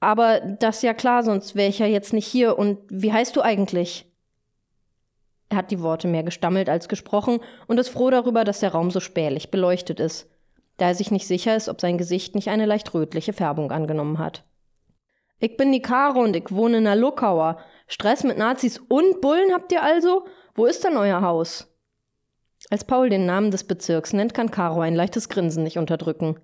aber das ist ja klar, sonst wäre ich ja jetzt nicht hier. Und wie heißt du eigentlich? Er hat die Worte mehr gestammelt als gesprochen und ist froh darüber, dass der Raum so spärlich beleuchtet ist, da er sich nicht sicher ist, ob sein Gesicht nicht eine leicht rötliche Färbung angenommen hat. Ich bin die Karo und ich wohne in der Luckauer. Stress mit Nazis und Bullen habt ihr also? Wo ist denn euer Haus? Als Paul den Namen des Bezirks nennt, kann Caro ein leichtes Grinsen nicht unterdrücken.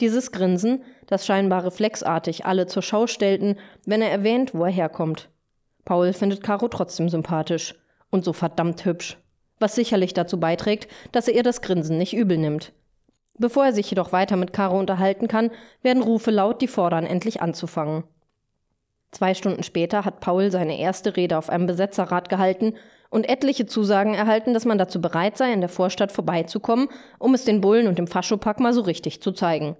Dieses Grinsen, das scheinbar reflexartig alle zur Schau stellten, wenn er erwähnt, wo er herkommt. Paul findet Caro trotzdem sympathisch und so verdammt hübsch, was sicherlich dazu beiträgt, dass er ihr das Grinsen nicht übel nimmt. Bevor er sich jedoch weiter mit Caro unterhalten kann, werden Rufe laut, die fordern, endlich anzufangen. Zwei Stunden später hat Paul seine erste Rede auf einem Besetzerrat gehalten und etliche Zusagen erhalten, dass man dazu bereit sei, in der Vorstadt vorbeizukommen, um es den Bullen und dem Faschopack mal so richtig zu zeigen.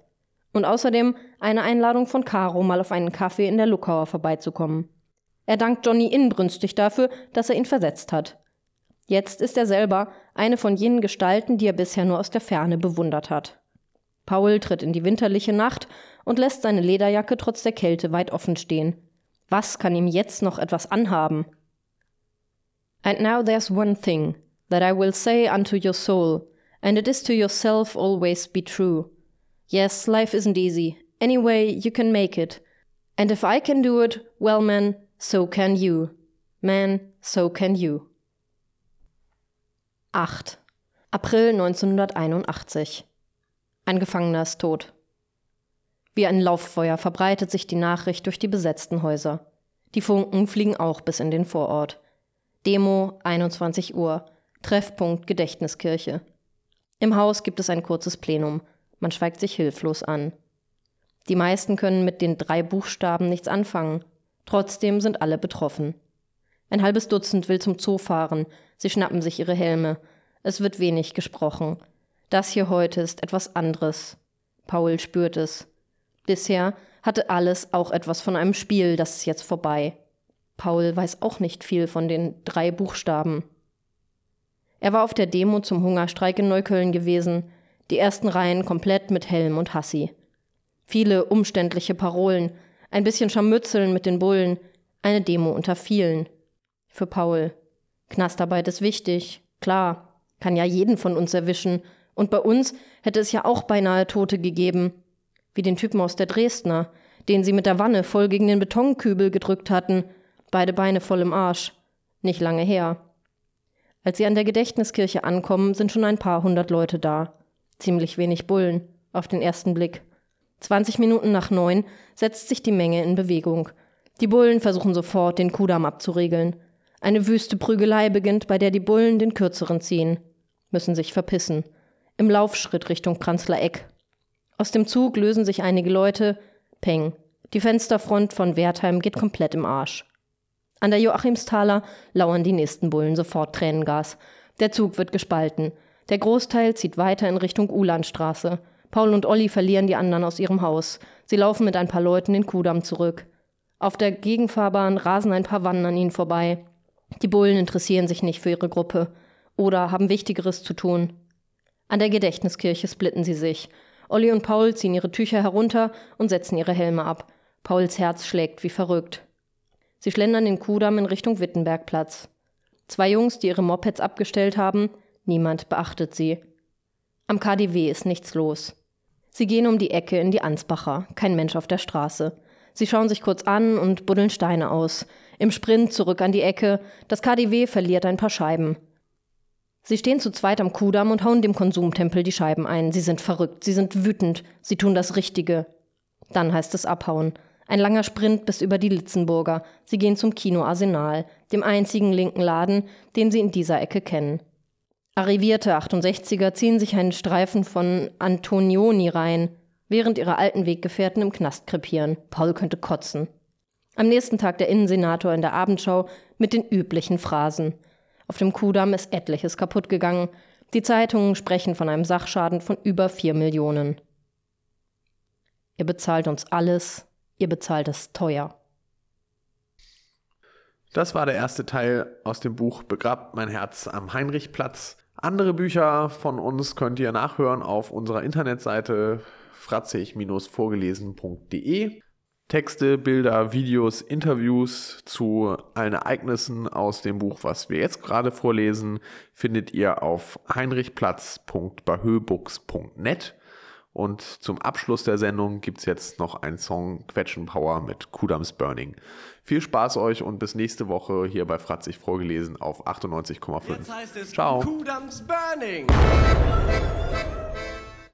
Und außerdem eine Einladung von Caro, mal auf einen Kaffee in der Luckauer vorbeizukommen. Er dankt Johnny inbrünstig dafür, dass er ihn versetzt hat. Jetzt ist er selber eine von jenen Gestalten, die er bisher nur aus der Ferne bewundert hat. Paul tritt in die winterliche Nacht und lässt seine Lederjacke trotz der Kälte weit offen stehen. Was kann ihm jetzt noch etwas anhaben? And now there's one thing that I will say unto your soul, and it is to yourself always be true. Yes, life isn't easy. Anyway, you can make it. And if I can do it, well, man, So can you. Man, so can you. 8. April 1981. Ein Gefangener ist tot. Wie ein Lauffeuer verbreitet sich die Nachricht durch die besetzten Häuser. Die Funken fliegen auch bis in den Vorort. Demo 21 Uhr. Treffpunkt Gedächtniskirche. Im Haus gibt es ein kurzes Plenum. Man schweigt sich hilflos an. Die meisten können mit den drei Buchstaben nichts anfangen. Trotzdem sind alle betroffen. Ein halbes Dutzend will zum Zoo fahren. Sie schnappen sich ihre Helme. Es wird wenig gesprochen. Das hier heute ist etwas anderes. Paul spürt es. Bisher hatte alles auch etwas von einem Spiel, das ist jetzt vorbei. Paul weiß auch nicht viel von den drei Buchstaben. Er war auf der Demo zum Hungerstreik in Neukölln gewesen. Die ersten Reihen komplett mit Helm und Hassi. Viele umständliche Parolen, ein bisschen Scharmützeln mit den Bullen, eine Demo unter vielen. Für Paul. Knastarbeit ist wichtig, klar, kann ja jeden von uns erwischen. Und bei uns hätte es ja auch beinahe Tote gegeben. Wie den Typen aus der Dresdner, den sie mit der Wanne voll gegen den Betonkübel gedrückt hatten, beide Beine voll im Arsch. Nicht lange her. Als sie an der Gedächtniskirche ankommen, sind schon ein paar hundert Leute da. Ziemlich wenig Bullen, auf den ersten Blick. 20 Minuten nach neun setzt sich die Menge in Bewegung. Die Bullen versuchen sofort, den Kudamm abzuregeln. Eine wüste Prügelei beginnt, bei der die Bullen den Kürzeren ziehen, müssen sich verpissen. Im Laufschritt Richtung Kranzler Eck. Aus dem Zug lösen sich einige Leute. Peng. Die Fensterfront von Wertheim geht komplett im Arsch. An der Joachimsthaler lauern die nächsten Bullen sofort Tränengas. Der Zug wird gespalten. Der Großteil zieht weiter in Richtung Ulandstraße. Paul und Olli verlieren die anderen aus ihrem Haus. Sie laufen mit ein paar Leuten den Kudamm zurück. Auf der Gegenfahrbahn rasen ein paar Wannen an ihnen vorbei. Die Bullen interessieren sich nicht für ihre Gruppe oder haben Wichtigeres zu tun. An der Gedächtniskirche splitten sie sich. Olli und Paul ziehen ihre Tücher herunter und setzen ihre Helme ab. Pauls Herz schlägt wie verrückt. Sie schlendern den Kudamm in Richtung Wittenbergplatz. Zwei Jungs, die ihre Mopeds abgestellt haben, niemand beachtet sie. Am KDW ist nichts los. Sie gehen um die Ecke in die Ansbacher, kein Mensch auf der Straße. Sie schauen sich kurz an und buddeln Steine aus. Im Sprint zurück an die Ecke, das KDW verliert ein paar Scheiben. Sie stehen zu zweit am Kudamm und hauen dem Konsumtempel die Scheiben ein. Sie sind verrückt, sie sind wütend, sie tun das Richtige. Dann heißt es abhauen. Ein langer Sprint bis über die Litzenburger. Sie gehen zum Kino Arsenal, dem einzigen linken Laden, den sie in dieser Ecke kennen. Arrivierte 68er ziehen sich einen Streifen von Antonioni rein, während ihre alten Weggefährten im Knast krepieren. Paul könnte kotzen. Am nächsten Tag der Innensenator in der Abendschau mit den üblichen Phrasen. Auf dem Kudamm ist etliches kaputt gegangen. Die Zeitungen sprechen von einem Sachschaden von über vier Millionen. Ihr bezahlt uns alles, ihr bezahlt es teuer. Das war der erste Teil aus dem Buch Begrabt mein Herz am Heinrichplatz andere Bücher von uns könnt ihr nachhören auf unserer Internetseite fratzig-vorgelesen.de. Texte, Bilder, Videos, Interviews zu allen Ereignissen aus dem Buch, was wir jetzt gerade vorlesen, findet ihr auf heinrichplatz.bahöbooks.net. Und zum Abschluss der Sendung gibt es jetzt noch einen Song Quetschen Power mit Kudams Burning. Viel Spaß euch und bis nächste Woche hier bei Fratzig vorgelesen auf 98,5. Ciao. Kudams Burning.